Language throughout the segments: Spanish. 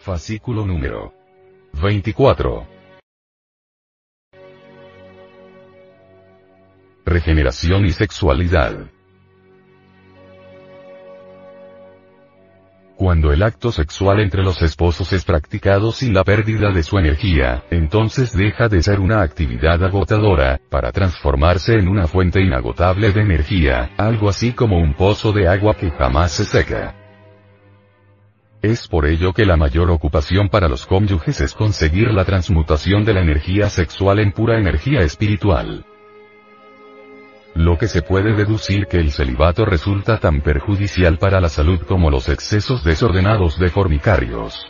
Fascículo número 24. Regeneración y sexualidad. Cuando el acto sexual entre los esposos es practicado sin la pérdida de su energía, entonces deja de ser una actividad agotadora, para transformarse en una fuente inagotable de energía, algo así como un pozo de agua que jamás se seca. Es por ello que la mayor ocupación para los cónyuges es conseguir la transmutación de la energía sexual en pura energía espiritual. Lo que se puede deducir que el celibato resulta tan perjudicial para la salud como los excesos desordenados de formicarios.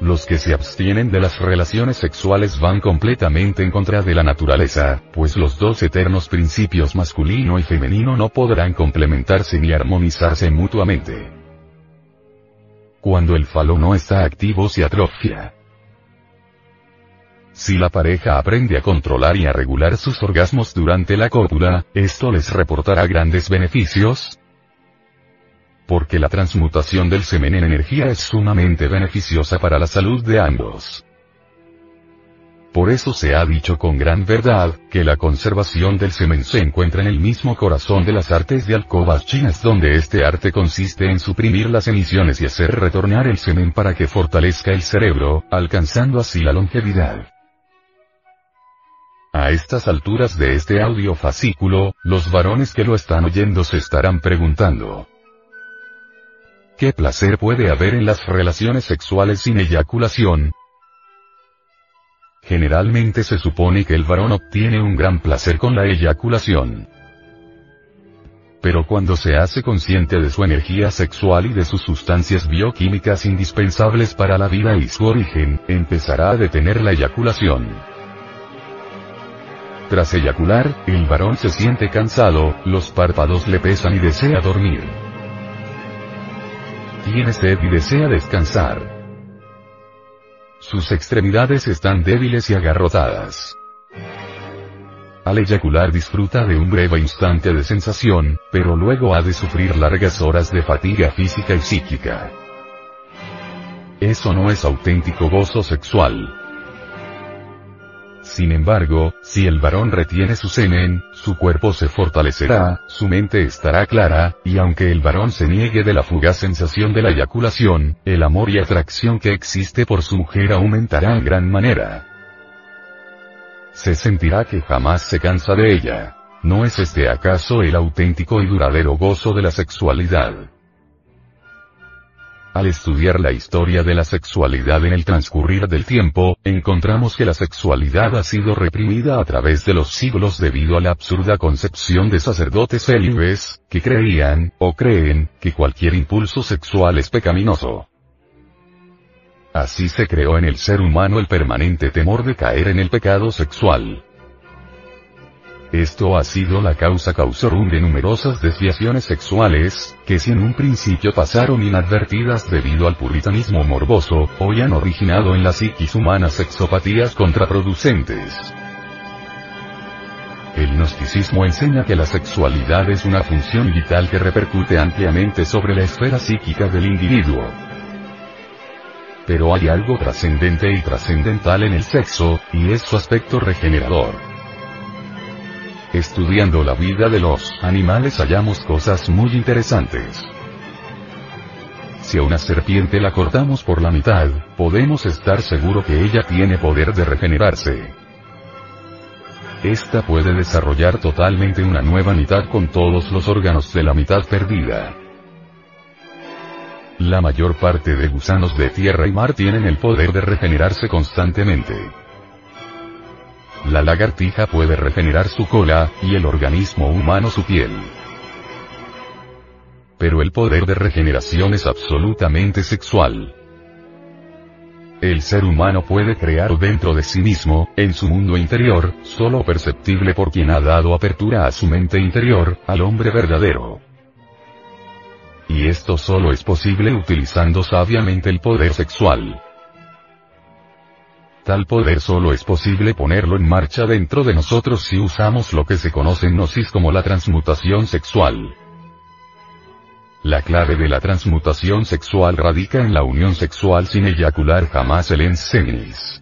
Los que se abstienen de las relaciones sexuales van completamente en contra de la naturaleza, pues los dos eternos principios masculino y femenino no podrán complementarse ni armonizarse mutuamente. Cuando el falo no está activo se atrofia. Si la pareja aprende a controlar y a regular sus orgasmos durante la cópula, esto les reportará grandes beneficios, porque la transmutación del semen en energía es sumamente beneficiosa para la salud de ambos. Por eso se ha dicho con gran verdad, que la conservación del semen se encuentra en el mismo corazón de las artes de alcobas chinas donde este arte consiste en suprimir las emisiones y hacer retornar el semen para que fortalezca el cerebro, alcanzando así la longevidad. A estas alturas de este audio fascículo, los varones que lo están oyendo se estarán preguntando. ¿Qué placer puede haber en las relaciones sexuales sin eyaculación? Generalmente se supone que el varón obtiene un gran placer con la eyaculación. Pero cuando se hace consciente de su energía sexual y de sus sustancias bioquímicas indispensables para la vida y su origen, empezará a detener la eyaculación. Tras eyacular, el varón se siente cansado, los párpados le pesan y desea dormir. Tiene sed y desea descansar. Sus extremidades están débiles y agarrotadas. Al eyacular disfruta de un breve instante de sensación, pero luego ha de sufrir largas horas de fatiga física y psíquica. Eso no es auténtico gozo sexual. Sin embargo, si el varón retiene su semen, su cuerpo se fortalecerá, su mente estará clara, y aunque el varón se niegue de la fugaz sensación de la eyaculación, el amor y atracción que existe por su mujer aumentará en gran manera. Se sentirá que jamás se cansa de ella. ¿No es este acaso el auténtico y duradero gozo de la sexualidad? Al estudiar la historia de la sexualidad en el transcurrir del tiempo, encontramos que la sexualidad ha sido reprimida a través de los siglos debido a la absurda concepción de sacerdotes célibes, que creían, o creen, que cualquier impulso sexual es pecaminoso. Así se creó en el ser humano el permanente temor de caer en el pecado sexual. Esto ha sido la causa causorum de numerosas desviaciones sexuales, que si en un principio pasaron inadvertidas debido al puritanismo morboso, hoy han originado en la psiquis humana sexopatías contraproducentes. El gnosticismo enseña que la sexualidad es una función vital que repercute ampliamente sobre la esfera psíquica del individuo. Pero hay algo trascendente y trascendental en el sexo, y es su aspecto regenerador. Estudiando la vida de los animales hallamos cosas muy interesantes. Si a una serpiente la cortamos por la mitad, podemos estar seguro que ella tiene poder de regenerarse. Esta puede desarrollar totalmente una nueva mitad con todos los órganos de la mitad perdida. La mayor parte de gusanos de tierra y mar tienen el poder de regenerarse constantemente. La lagartija puede regenerar su cola, y el organismo humano su piel. pero el poder de regeneración es absolutamente sexual. El ser humano puede crear dentro de sí mismo, en su mundo interior, solo perceptible por quien ha dado apertura a su mente interior, al hombre verdadero. Y esto solo es posible utilizando sabiamente el poder sexual. Tal poder solo es posible ponerlo en marcha dentro de nosotros si usamos lo que se conoce en Gnosis como la transmutación sexual. La clave de la transmutación sexual radica en la unión sexual sin eyacular jamás el enseminis.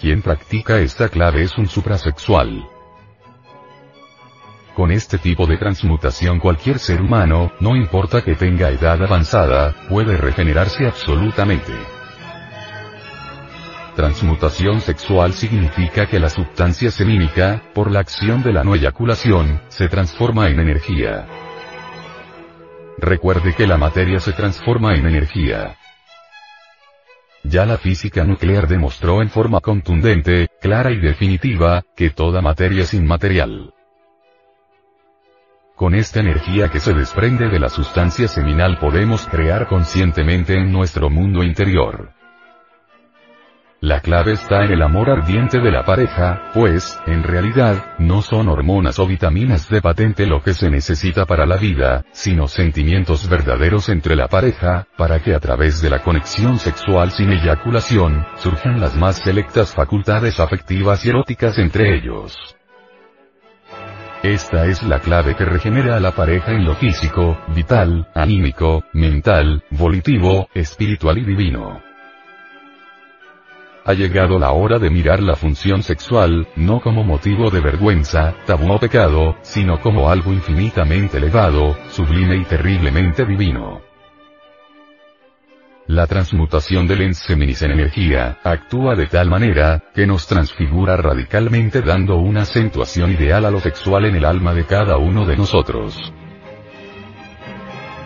Quien practica esta clave es un suprasexual. Con este tipo de transmutación cualquier ser humano, no importa que tenga edad avanzada, puede regenerarse absolutamente. Transmutación sexual significa que la sustancia semínica, por la acción de la no eyaculación, se transforma en energía. Recuerde que la materia se transforma en energía. Ya la física nuclear demostró en forma contundente, clara y definitiva, que toda materia es inmaterial. Con esta energía que se desprende de la sustancia seminal podemos crear conscientemente en nuestro mundo interior. La clave está en el amor ardiente de la pareja, pues, en realidad, no son hormonas o vitaminas de patente lo que se necesita para la vida, sino sentimientos verdaderos entre la pareja, para que a través de la conexión sexual sin eyaculación, surjan las más selectas facultades afectivas y eróticas entre ellos. Esta es la clave que regenera a la pareja en lo físico, vital, anímico, mental, volitivo, espiritual y divino. Ha llegado la hora de mirar la función sexual, no como motivo de vergüenza, tabú o pecado, sino como algo infinitamente elevado, sublime y terriblemente divino. La transmutación del enseminis en energía, actúa de tal manera, que nos transfigura radicalmente dando una acentuación ideal a lo sexual en el alma de cada uno de nosotros.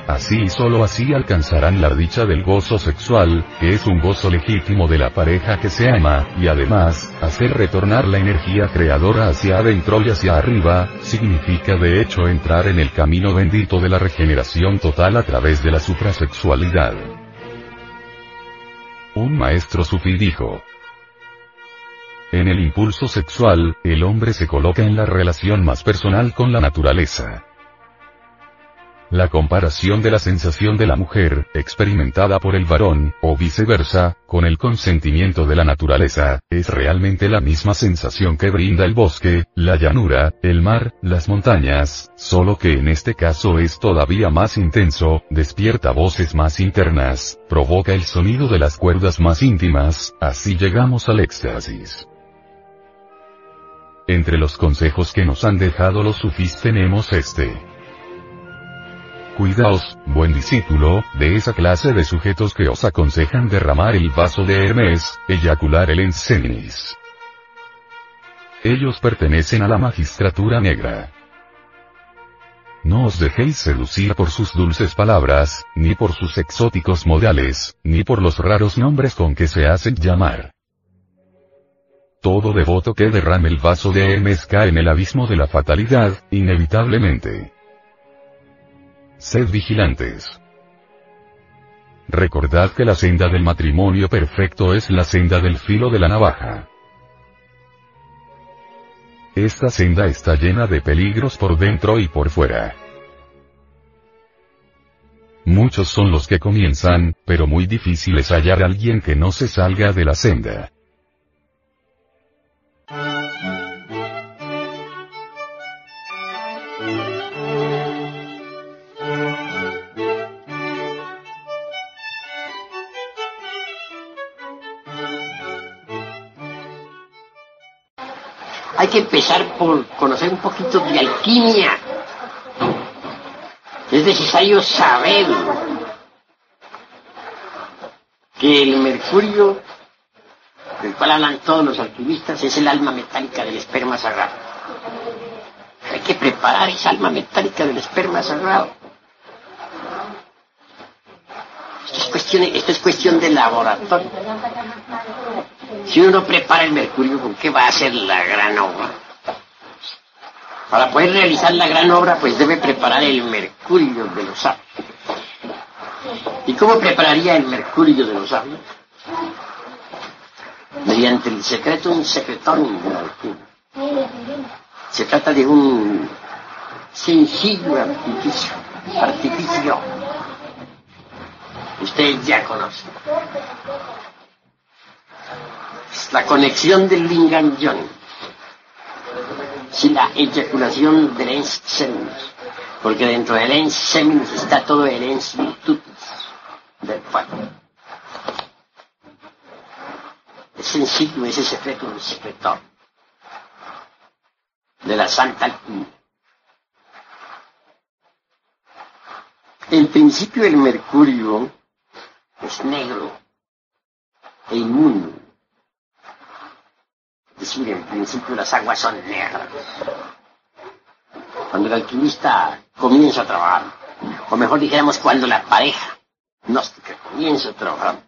Así y solo así alcanzarán la dicha del gozo sexual, que es un gozo legítimo de la pareja que se ama, y además, hacer retornar la energía creadora hacia adentro y hacia arriba, significa de hecho entrar en el camino bendito de la regeneración total a través de la suprasexualidad. Un maestro sufí dijo, en el impulso sexual, el hombre se coloca en la relación más personal con la naturaleza. La comparación de la sensación de la mujer, experimentada por el varón, o viceversa, con el consentimiento de la naturaleza, es realmente la misma sensación que brinda el bosque, la llanura, el mar, las montañas, solo que en este caso es todavía más intenso, despierta voces más internas, provoca el sonido de las cuerdas más íntimas, así llegamos al éxtasis. Entre los consejos que nos han dejado los sufís tenemos este. Cuidaos, buen discípulo, de esa clase de sujetos que os aconsejan derramar el vaso de Hermes, eyacular el enseminis. Ellos pertenecen a la magistratura negra. No os dejéis seducir por sus dulces palabras, ni por sus exóticos modales, ni por los raros nombres con que se hacen llamar. Todo devoto que derrame el vaso de Hermes cae en el abismo de la fatalidad, inevitablemente. Sed vigilantes. Recordad que la senda del matrimonio perfecto es la senda del filo de la navaja. Esta senda está llena de peligros por dentro y por fuera. Muchos son los que comienzan, pero muy difícil es hallar a alguien que no se salga de la senda. Hay que empezar por conocer un poquito de alquimia. Es necesario saber que el mercurio, del cual hablan todos los alquimistas, es el alma metálica del esperma sagrado. Hay que preparar esa alma metálica del esperma sagrado. Esto es cuestión, esto es cuestión de laboratorio. Si uno no prepara el mercurio, ¿con qué va a hacer la gran obra? Para poder realizar la gran obra, pues debe preparar el mercurio de los sabios. ¿Y cómo prepararía el mercurio de los sabios? Mediante el secreto, un secretón de alquimia. Se trata de un sencillo artificio, artificio. Usted ya conoce. La conexión del lingam yoni sin la eyaculación del ens seminus, porque dentro del ens seminus está todo el ens virtutis del fuego. Es sencillo ese secreto del secretor de la Santa Alquimia. En principio el mercurio es negro e inmundo decir, en principio las aguas son negras. Cuando el alquimista comienza a trabajar, o mejor dijéramos cuando la pareja gnóstica comienza a trabajar,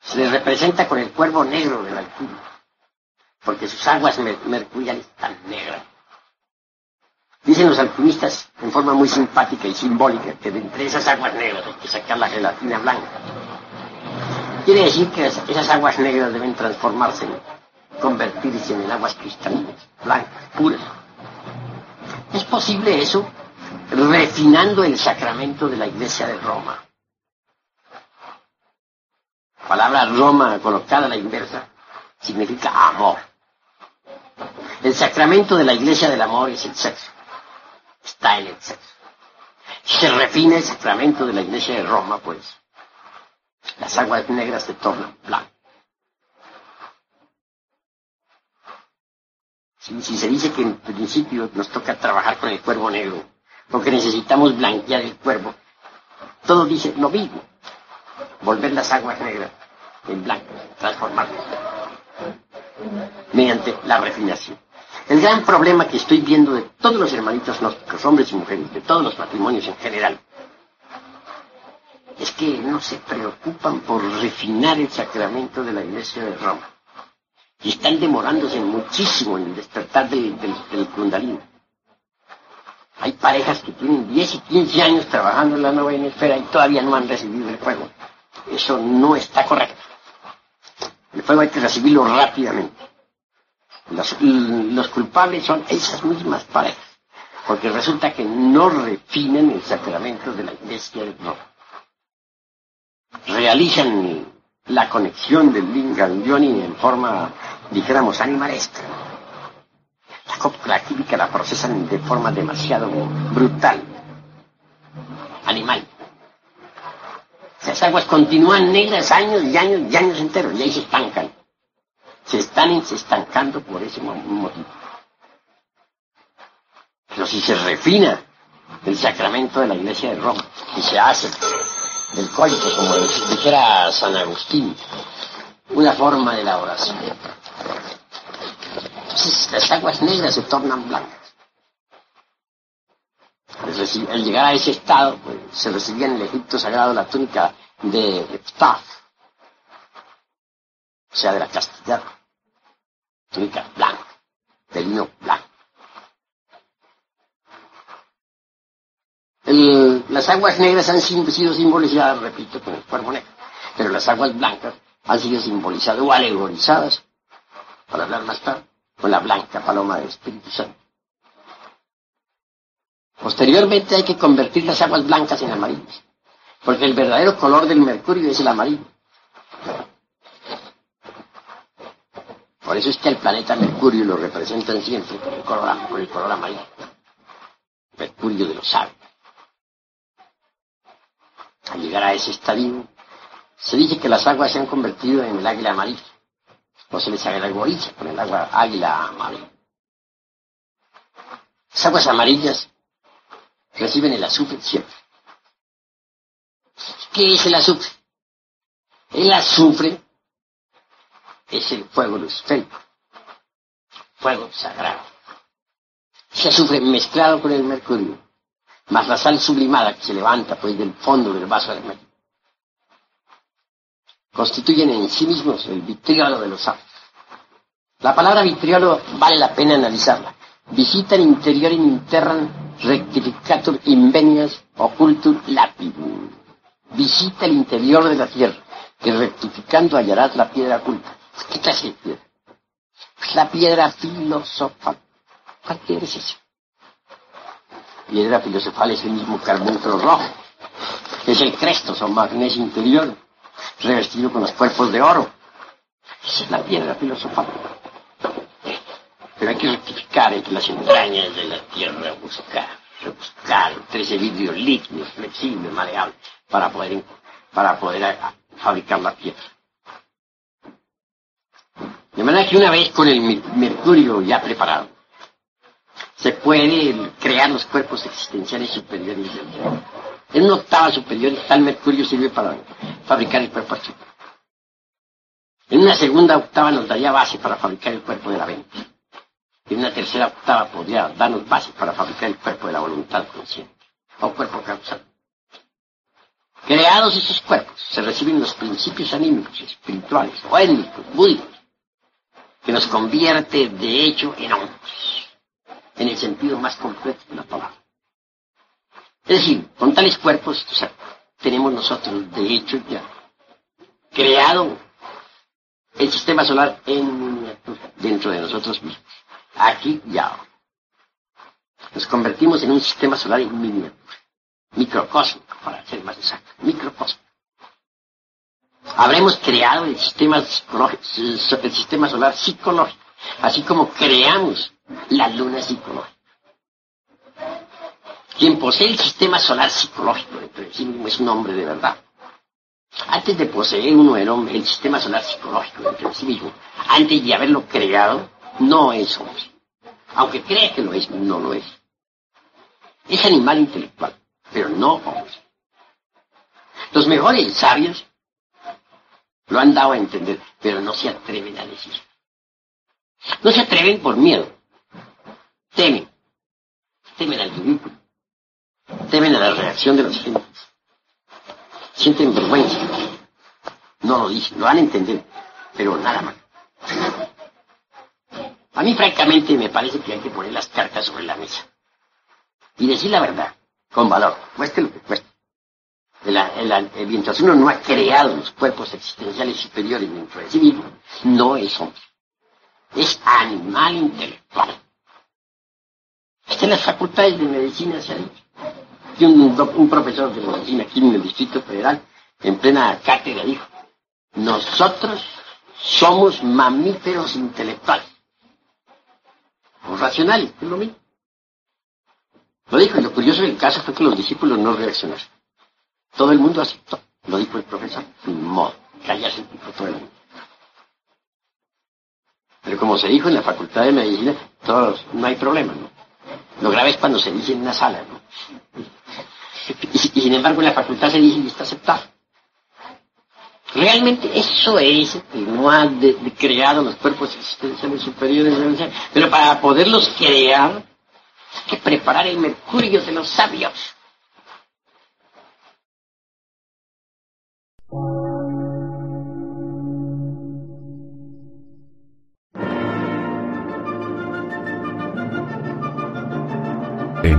se le representa con el cuervo negro del alquimista, porque sus aguas mercuriales están negras. Dicen los alquimistas en forma muy simpática y simbólica que de entre esas aguas negras hay que sacar la gelatina blanca. Quiere decir que esas aguas negras deben transformarse, convertirse en aguas cristalinas, blancas, puras. ¿Es posible eso? Refinando el sacramento de la Iglesia de Roma. La palabra Roma colocada a la inversa significa amor. El sacramento de la Iglesia del Amor es el sexo. Está en el sexo. Se refina el sacramento de la Iglesia de Roma, pues, las aguas negras se tornan blancas. Si, se dice que en principio nos toca trabajar con el cuervo negro, porque necesitamos blanquear el cuervo, todo dice lo mismo. Volver las aguas negras en blanco, transformarlas mediante la refinación. El gran problema que estoy viendo de todos los hermanitos gnósticos, hombres y mujeres, de todos los matrimonios en general, es que no se preocupan por refinar el sacramento de la Iglesia de Roma. Y están demorándose muchísimo en el despertar del, Kundalini. Hay parejas que tienen 10 y 15 años trabajando en la nueva esfera y todavía no han recibido el fuego. Eso no está correcto. El fuego hay que recibirlo rápidamente. Los, los culpables son esas mismas parejas, porque resulta que no refinan el sacramento de la Iglesia de Roma realizan la conexión del Lingam Yoni en forma, dijéramos, animalesca. La cópula química la procesan de forma demasiado brutal, animal. Las aguas continúan negras años y años y años enteros y ahí se estancan. Se están estancando por ese motivo. Pero si se refina el sacramento de la iglesia de Roma y se hace del coito, como dijera San Agustín, una forma de la oración. las aguas negras se tornan blancas. Al llegar a ese estado, pues, se recibía en el Egipto sagrado la túnica de Ptah, o sea, de la castidad, túnica blanca, de lino blanco. Las aguas negras han sido simbolizadas, repito, con el cuervo negro, pero las aguas blancas han sido simbolizadas o alegorizadas, para hablar más tarde, con la blanca paloma del Espíritu Santo. Posteriormente hay que convertir las aguas blancas en amarillas, porque el verdadero color del mercurio es el amarillo. Por eso es que el planeta Mercurio lo representan siempre con el color, con el color amarillo. Mercurio de los sabios al llegar a ese estadio, se dice que las aguas se han convertido en el águila amarilla, o se les alegoriza con el agua águila amarilla. Las aguas amarillas reciben el azufre siempre. ¿Qué es el azufre? El azufre es el fuego luciférico, fuego sagrado. Ese azufre mezclado con el mercurio más la sal sublimada que se levanta pues del fondo del vaso de medio, constituyen en sí mismos el vitriolo de los sapos. La palabra vitriolo vale la pena analizarla. Visita interior in interram rectificatur invenias occultur lapidum. Visita el interior de la tierra, que rectificando hallarás la piedra oculta. ¿Qué clase de piedra? Pues la piedra filosofal. ¿Cuál piedra es esa? Piedra filosofal es el mismo carbunclo rojo. Es el crestos o magnesio interior, revestido con los cuerpos de oro. Esa es la piedra filosofal. Pero hay que rectificar entre las entrañas de la tierra, buscar, rebuscar entre ese vidrio líquido, flexible, para poder, para poder fabricar la piedra. De manera que una vez con el mercurio ya preparado, se puede crear los cuerpos existenciales superiores del Dios. En una octava superior, tal mercurio sirve para fabricar el cuerpo astral. En una segunda octava nos daría base para fabricar el cuerpo de la mente. En una tercera octava podría darnos base para fabricar el cuerpo de la voluntad consciente, o cuerpo causal. Creados esos cuerpos, se reciben los principios anímicos, espirituales, o étnicos, que nos convierte de hecho en hombres, en el sentido más completo de la palabra. Es decir, con tales cuerpos tenemos nosotros de hecho ya creado el sistema solar en miniatura, dentro de nosotros mismos. Aquí y ahora. Nos convertimos en un sistema solar en miniatura, microcósmico, para ser más exacto, microcósmico. Habremos creado el sistema solar psicológico, así como creamos la luna psicológica. Quien posee el sistema solar psicológico dentro de sí mismo es un hombre de verdad. Antes de poseer uno el, hombre, el sistema solar psicológico dentro de sí mismo, antes de haberlo creado, no es hombre. Aunque crea que lo es, no lo es. Es animal intelectual, pero no hombre. Los mejores sabios lo han dado a entender, pero no se atreven a decir. No se atreven por miedo. Temen. Temen al ridículo. Temen a la reacción de los gentes. Sienten vergüenza. No lo dicen, lo van a entender, pero nada más. A mí francamente me parece que hay que poner las cartas sobre la mesa. Y decir la verdad, con valor, cueste lo que cueste. El, el, el, mientras uno no ha creado los cuerpos existenciales superiores dentro de sí mismo, no es hombre. Es animal intelectual. En las facultades de medicina se ha dicho. Y un, un profesor de medicina aquí en el Distrito Federal, en plena cátedra, dijo, nosotros somos mamíferos intelectuales. O racionales, es lo mismo. Lo dijo, y lo curioso del caso fue que los discípulos no reaccionaron. Todo el mundo aceptó. Lo dijo el profesor. Sin modo. Callarse el todo el mundo. Pero como se dijo en la facultad de medicina, todos, no hay problema, ¿no? Lo grave es cuando se dice en una sala, ¿no? Y, sin embargo en la facultad se dice y está aceptado. Realmente eso es que no ha creado los cuerpos existenciales superiores, pero para poderlos crear hay que preparar el mercurio de los sabios.